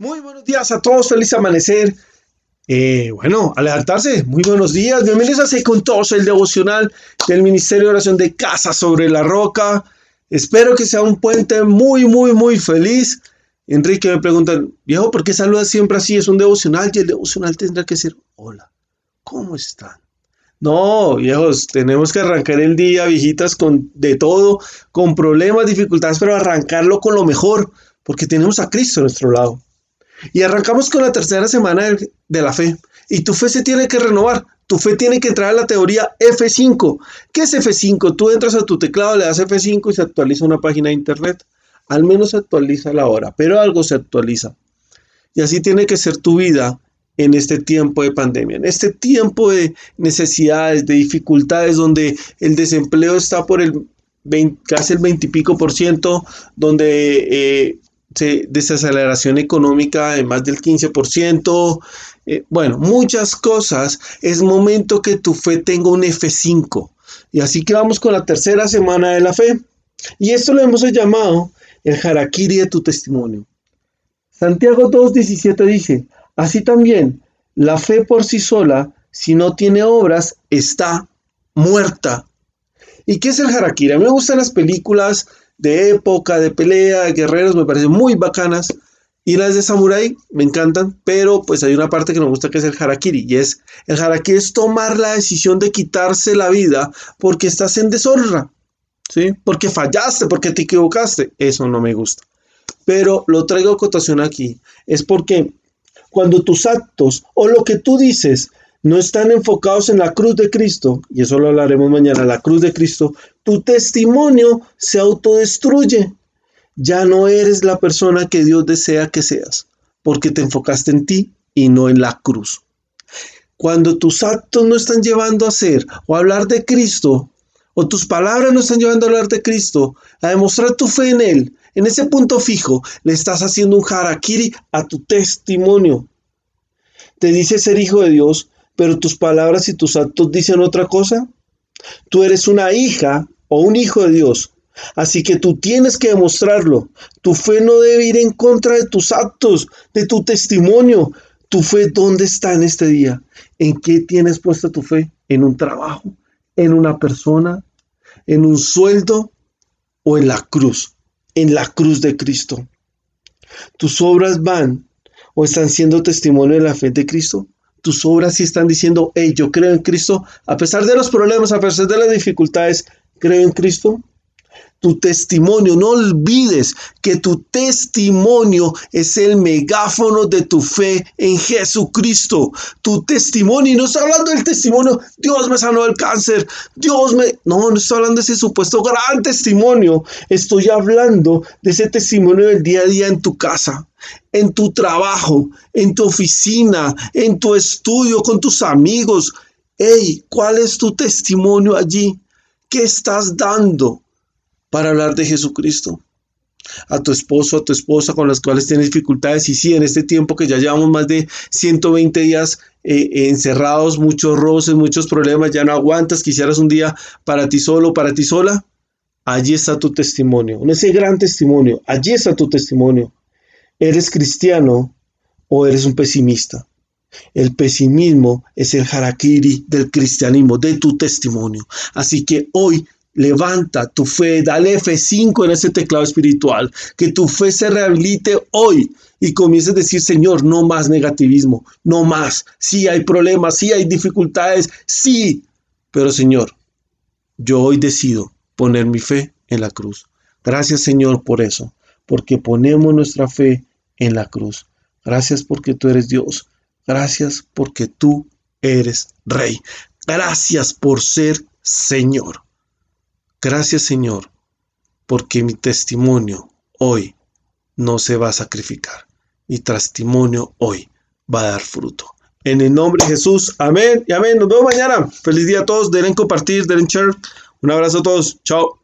Muy buenos días a todos, feliz amanecer. Eh, bueno, a muy buenos días, bienvenidos a con Todos, el devocional del Ministerio de Oración de Casa sobre la Roca. Espero que sea un puente muy, muy, muy feliz. Enrique me pregunta, viejo, ¿por qué saludas siempre así? Es un devocional y el devocional tendrá que ser, hola, ¿cómo están? No, viejos, tenemos que arrancar el día, viejitas, con de todo, con problemas, dificultades, pero arrancarlo con lo mejor, porque tenemos a Cristo a nuestro lado. Y arrancamos con la tercera semana de la fe. Y tu fe se tiene que renovar. Tu fe tiene que entrar a la teoría F5. ¿Qué es F5? Tú entras a tu teclado, le das F5 y se actualiza una página de internet. Al menos se actualiza la hora, pero algo se actualiza. Y así tiene que ser tu vida en este tiempo de pandemia, en este tiempo de necesidades, de dificultades, donde el desempleo está por el casi el 20 y pico por ciento, donde eh, desaceleración económica de más del 15%, eh, bueno, muchas cosas, es momento que tu fe tenga un F5. Y así que vamos con la tercera semana de la fe. Y esto lo hemos llamado el harakiri de tu testimonio. Santiago 2.17 dice, así también, la fe por sí sola, si no tiene obras, está muerta. ¿Y qué es el harakiri? A mí me gustan las películas de época, de pelea, de guerreros, me parecen muy bacanas. Y las de Samurai me encantan, pero pues hay una parte que me gusta que es el harakiri. Y es, el harakiri es tomar la decisión de quitarse la vida porque estás en deshonra. ¿Sí? Porque fallaste, porque te equivocaste. Eso no me gusta. Pero lo traigo a cotación aquí. Es porque cuando tus actos o lo que tú dices no están enfocados en la cruz de Cristo, y eso lo hablaremos mañana, la cruz de Cristo, tu testimonio se autodestruye. Ya no eres la persona que Dios desea que seas, porque te enfocaste en ti y no en la cruz. Cuando tus actos no están llevando a ser o a hablar de Cristo, o tus palabras no están llevando a hablar de Cristo, a demostrar tu fe en Él, en ese punto fijo, le estás haciendo un harakiri a tu testimonio. Te dice ser hijo de Dios, pero tus palabras y tus actos dicen otra cosa. Tú eres una hija o un hijo de Dios, así que tú tienes que demostrarlo. Tu fe no debe ir en contra de tus actos, de tu testimonio. Tu fe, ¿dónde está en este día? ¿En qué tienes puesta tu fe? ¿En un trabajo? ¿En una persona? ¿En un sueldo? ¿O en la cruz? En la cruz de Cristo. ¿Tus obras van o están siendo testimonio de la fe de Cristo? Tus obras sí están diciendo, hey, yo creo en Cristo, a pesar de los problemas, a pesar de las dificultades, creo en Cristo tu testimonio. No olvides que tu testimonio es el megáfono de tu fe en Jesucristo. Tu testimonio, y no estoy hablando del testimonio, Dios me sanó del cáncer, Dios me... No, no estoy hablando de ese supuesto gran testimonio. Estoy hablando de ese testimonio del día a día en tu casa, en tu trabajo, en tu oficina, en tu estudio, con tus amigos. Hey, ¿cuál es tu testimonio allí? ¿Qué estás dando? Para hablar de Jesucristo. A tu esposo, a tu esposa con las cuales tienes dificultades. Y sí, en este tiempo que ya llevamos más de 120 días eh, encerrados, muchos roces, muchos problemas, ya no aguantas, quisieras un día para ti solo, para ti sola. Allí está tu testimonio, en ese gran testimonio, allí está tu testimonio. ¿Eres cristiano o eres un pesimista? El pesimismo es el harakiri del cristianismo, de tu testimonio. Así que hoy Levanta tu fe, dale F5 en ese teclado espiritual, que tu fe se rehabilite hoy y comiences a decir, Señor, no más negativismo, no más. Sí hay problemas, sí hay dificultades, sí, pero Señor, yo hoy decido poner mi fe en la cruz. Gracias Señor por eso, porque ponemos nuestra fe en la cruz. Gracias porque tú eres Dios. Gracias porque tú eres Rey. Gracias por ser Señor. Gracias Señor, porque mi testimonio hoy no se va a sacrificar. Mi testimonio hoy va a dar fruto. En el nombre de Jesús, amén y amén. Nos vemos mañana. Feliz día a todos. Deben compartir, deben share. Un abrazo a todos. Chao.